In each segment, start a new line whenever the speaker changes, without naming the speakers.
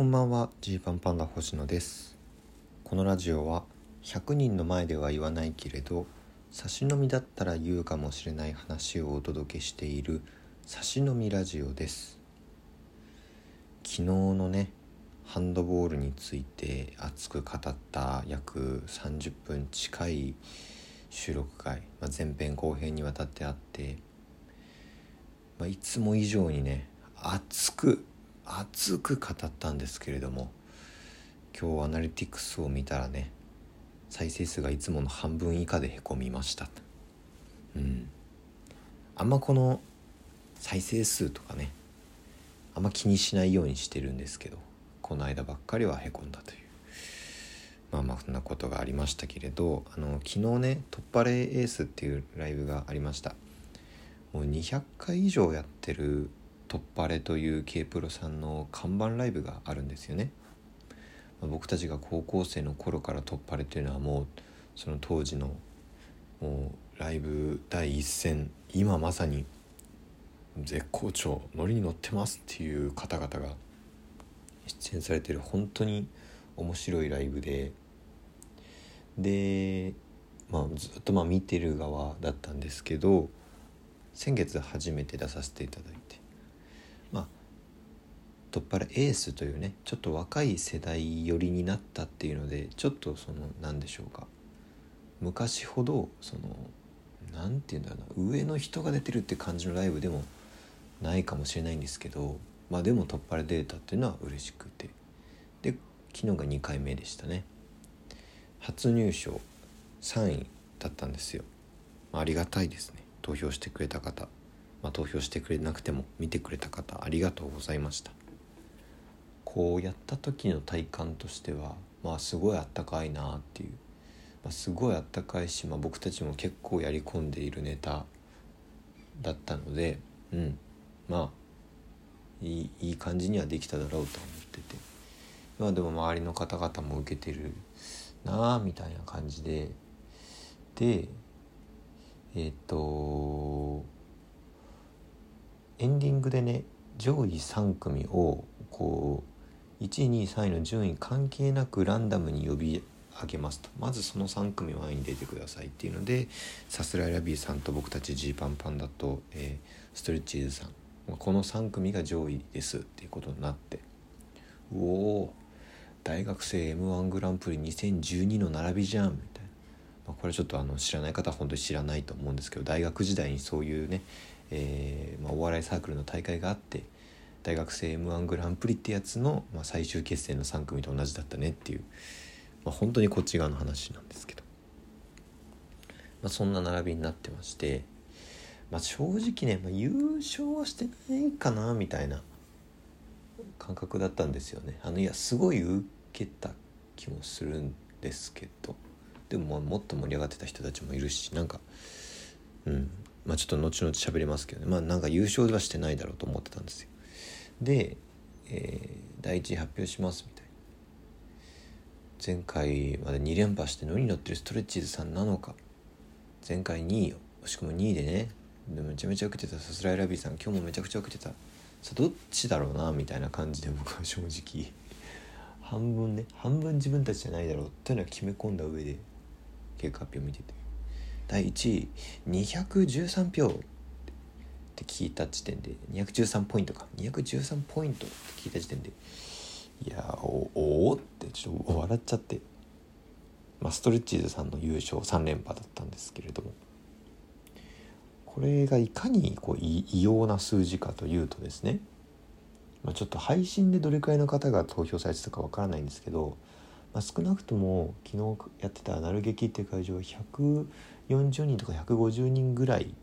こんばんは。ジーパンパンダ星野です。このラジオは100人の前では言わないけれど差し飲みだったら言うかもしれない話をお届けしている差し飲みラジオです。昨日のねハンドボールについて熱く語った約30分近い収録会、まあ、前編後編にわたってあって、まあ、いつも以上にね熱く熱く語ったんですけれども今日アナリティクスを見たらね再生数がいつもの半分以下でへこみました。うん。あんまこの再生数とかねあんま気にしないようにしてるんですけどこの間ばっかりはへこんだという。まあまあそんなことがありましたけれどあの昨日ね「突破レエース」っていうライブがありました。もう200回以上やってる突破レという K プロさんの看板ライブがあるんですよね、僕たちが高校生の頃から突破レというのはもうその当時のもうライブ第一線今まさに絶好調ノリに乗ってますっていう方々が出演されてる本当に面白いライブで。で、まあ、ずっとまあ見てる側だったんですけど先月初めて出させていただいて。とっぱらエースというねちょっと若い世代寄りになったっていうのでちょっとその何でしょうか。昔ほどその何て言うんだろうな上の人が出てるって感じのライブでもないかもしれないんですけどまあでも突破でデータっていうのは嬉しくて。で昨日が2回目でしたね。初入賞3位だったんですよ、まあ、ありがたいですね。投票してくれた方、まあ、投票してくれなくても見てくれた方ありがとうございました。こうやった時の体感としてはまあすごいあったかいなっていう、まあ、すごいあったかいし、まあ、僕たちも結構やり込んでいるネタだったのでうん。まあいいいい感じにはできただろうと思ってて。まあでも周りの方々も受けてるなあみたいな感じで。でえっ、とエンディングでね上位3組をこう1位2位3位の順位関係なくランダムに呼び上げますと。まずその3組前に出てくださいっていうのでさすらいラビーさんと僕たちジーパンパンダと、えー、ストレッチーズさん。この3組が上位ですっていうことになって。おお大学生 m 1グランプリ2012の並びじゃんみたいな、まあ、これちょっとあの知らない方は本当に知らないと思うんですけど大学時代にそういうね、えーまあ、お笑いサークルの大会があって大学生 m 1グランプリってやつの、まあ、最終決戦の3組と同じだったねっていう、まあ、本当にこっち側の話なんですけど、まあ、そんな並びになってましてまあ、正直ね、まあ、優勝はしてないかなみたいな感覚だったんですよね。あのいやすごい受けた気もするんですけど。でももっと盛り上がってた人たちもいるしなんかうん。まあちょっと後々喋りますけどね。まあなんか優勝はしてないだろうと思ってたんですよ。で、えー、第1位発表しますみたいな。前回まで2連覇して乗りに乗ってるストレッチーズさんなのか。前回2位惜しくも2位でね。でめちゃめちゃ受けてたさすらいラビーさん。今日もめちゃくちゃ受けてた。さどっちだろうなみたいな感じで僕は正直。半分ね。半分自分たちじゃないだろうっていうのは決め込んだ上で結果発表見てて。第1位213票。って聞いた時点で213ポイントか。213ポイントって聞いた時点でいやおおってちょっと笑っちゃって、まあ、ストレッチーズさんの優勝3連覇だったんですけれども。これがいかにこう異様な数字かというとですね、まあ、ちょっと配信でどれくらいの方が投票されてたかわからないんですけど、まあ、少なくとも昨日やってた「なる劇」っていう会場は140人とか150人ぐらい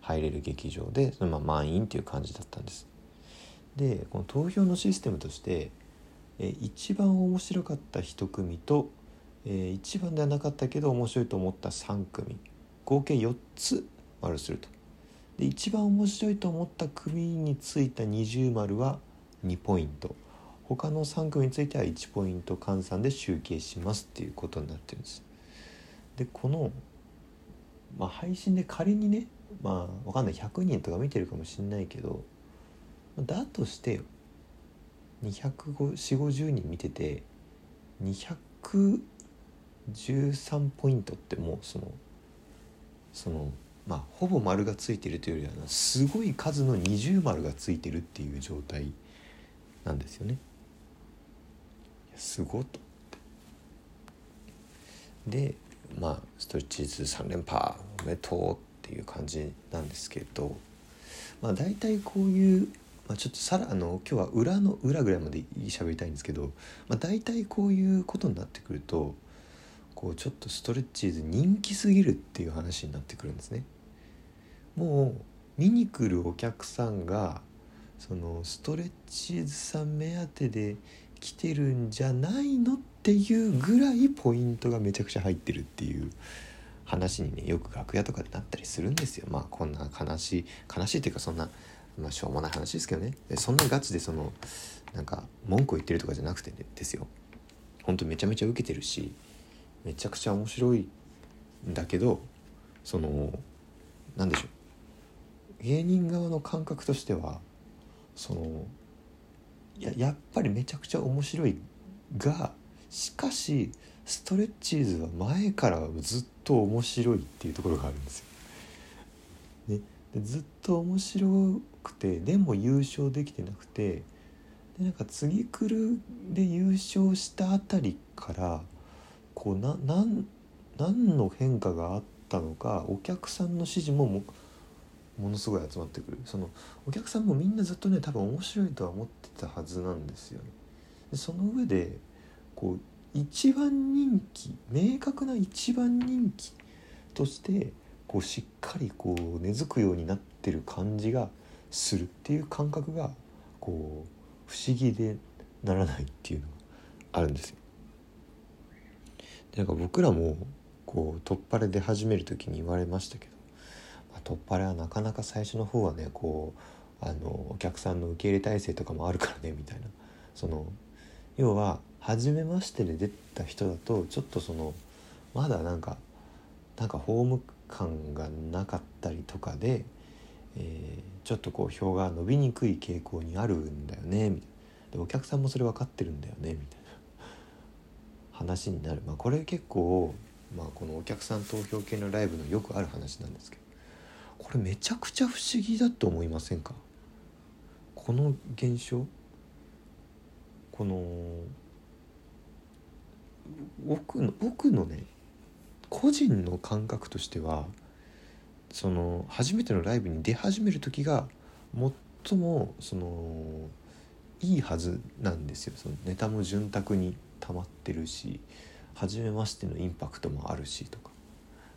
入れる劇場でそのま満員っていう感じだったんです。でこの投票のシステムとしてえ一番面白かった1組と、え一番ではなかったけど面白いと思った3組合計4つ丸すると。で一番面白いと思った組についた二重丸は2ポイント。他の3組については1ポイント換算で集計しますっていうことになってるんです。でこの、まあ、配信で仮にねまあわかんない100人とか見てるかもしんないけどだとしてよ24050人見てて213ポイントってもうそのそのまあほぼ丸がついてるというよりはすごい数の二重丸がついてるっていう状態なんですよね。すごとでまあストレッチーズ3連覇おめでとうっていう感じなんですけどまあ大体こういう、まあ、ちょっとさらあの今日は裏の裏ぐらいまで喋りたいんですけど、まあ、大体こういうことになってくるとこうちょっとストレッチーズ人気すぎるっていう話になってくるんですね。もう見に来るお客さんがそのストレッチーズさん目当てで来てるんじゃないのっていうぐらいポイントがめちゃくちゃ入ってるっていう話にねよく楽屋とかでなったりするんですよ。まあこんな悲しい悲しいっていうかそんな、まあ、しょうもない話ですけどね。そんなガチでそのなんか文句を言ってるとかじゃなくて、ね、ですよ。本当めちゃめちゃ受けてるしめちゃくちゃ面白いんだけどその何でしょう。芸人側の感覚としてはそのややっぱりめちゃくちゃ面白いがしかしストレッチーズは前からずっと面白いっていうところがあるんですよ。ね、でずっと面白くてでも優勝できてなくてでなんか次来るで優勝したあたりからこうななん何の変化があったのかお客さんの支持ももものすごい集まってくるそのお客さんもみんなずっとね多分面白いとは思ってたはずなんですよね。でその上でこう一番人気明確な一番人気としてこうしっかりこう根付くようになってる感じがするっていう感覚がこう不思議でならないっていうのがあるんですよ。なんか僕らもこう突破で出始める時に言われましたけどまあ突破はなかなか最初の方はねこうあのお客さんの受け入れ体制とかもあるからねみたいなその要は初めましてで出た人だとちょっとそのまだなんかなんかホーム感がなかったりとかで、えー、ちょっとこう票が伸びにくい傾向にあるんだよねみたいな。でお客さんもそれ分かってるんだよねみたいな。話になる、まあ、これ結構、まあ、このお客さん投票系のライブのよくある話なんですけどこれめちゃくちゃ不思議だと思いませんか？この現象？この僕の僕のね個人の感覚としてはその初めてのライブに出始める時が最もそのいいはずなんですよ。そのネタも潤沢に溜まってるし初めましてのインパクトもあるしとか。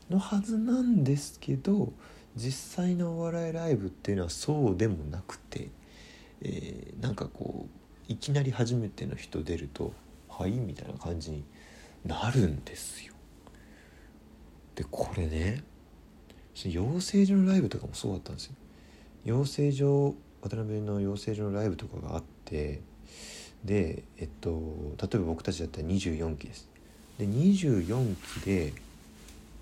のはずなんですけど実際のお笑いライブっていうのはそうでもなくて、えー、なんかこういきなり初めての人出ると「はい」みたいな感じになるんですよ。でこれね養成所のライブとかもそうだったんですよ。養成所渡辺の養成所のライブとかがあってでえっと例えば僕たちだったら24期です。で24期で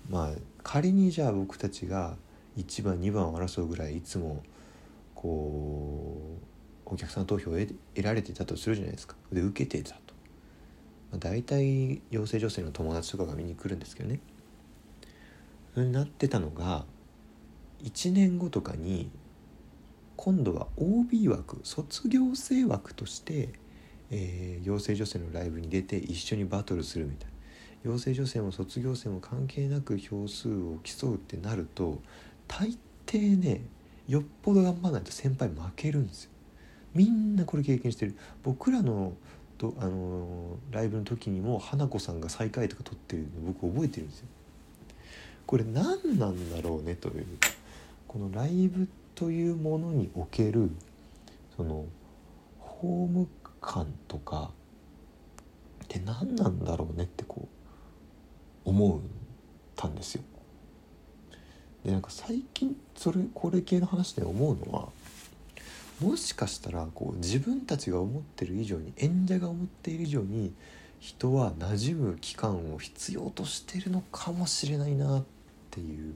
まあ仮にじゃあ僕たちが1番2番を争うぐらいいつもこうお客さん投票を得られてたとするじゃないですかで受けてたと、まあ、大体養成女性の友達とかが見に来るんですけどね。なってたのが1年後とかに今度は OB 枠卒業生枠として、えー、養成女性のライブに出て一緒にバトルするみたいな。養成女性も卒業生も関係なく票数を競うってなると大抵ねよっぽど頑張らないと先輩負けるんですよ。みんなこれ経験してる。僕らのとあのライブの時にも花子さんが最下位とか取ってるの僕覚えてるんですよ。これ何なんだろうねという。このライブというものにおけるそのホーム感とかって何なんだろうねってこう思ったんですよ。でなんか最近それこれ系の話で思うのはもしかしたらこう自分たちが思ってる以上に演者が思っている以上に人は馴染む期間を必要としてるのかもしれないなっていう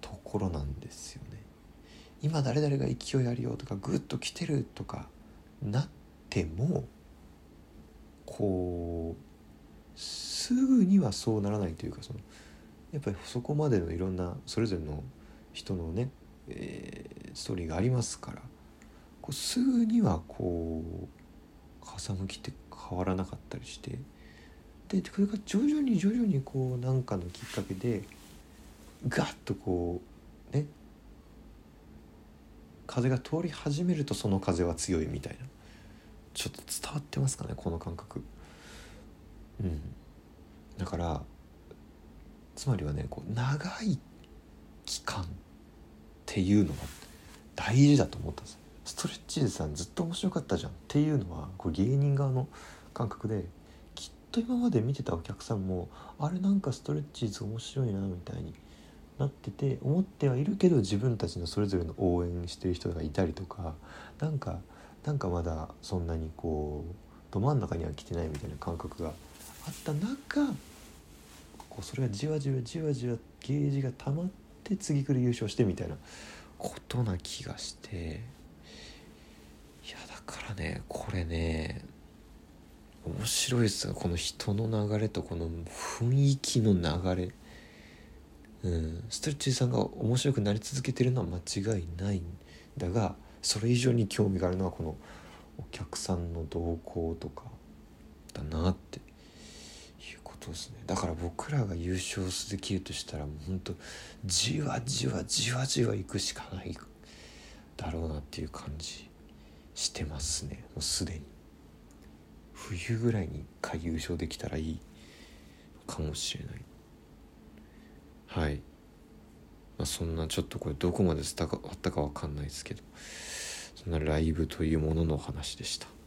ところなんですよね。今誰々が勢いあるよとかグッと来てるとかなってもこうすぐにはそうならないというかそのやっぱりそこまでのいろんなそれぞれの人のね、えー、ストーリーがありますからこうすぐにはこう風向きって変わらなかったりしてでそれが徐々に徐々にこう何かのきっかけでガッとこうね風が通り始めるとその風は強いみたいなちょっと伝わってますかねこの感覚。うん。だからつまりはねこう長い期間っていうのが大事だと思ったんですストレッチーズさんずっと面白かったじゃんっていうのはこれ芸人側の感覚できっと今まで見てたお客さんもあれなんかストレッチーズ面白いなみたいになってて思ってはいるけど自分たちのそれぞれの応援してる人がいたりとかなんかなんかまだそんなにこうど真ん中には来てないみたいな感覚があった中こうそれがじわじわじわじわゲージが溜まって次来る優勝してみたいなことな気がして。からねこれね面白いですよこの人の流れとこの雰囲気の流れ。うん、ストレッチーさんが面白くなり続けてるのは間違いないんだがそれ以上に興味があるのはこのお客さんの動向とかだなっていうことですね。だから僕らが優勝できるとしたらもうほんとじわじわじわじわいくしかないだろうなっていう感じ。してますね。もうすでに。冬ぐらいに1回優勝できたらいいかもしれない。はい、まあ、そんなちょっとこれどこまで伝わったか分かんないですけどそんなライブというもののお話でした。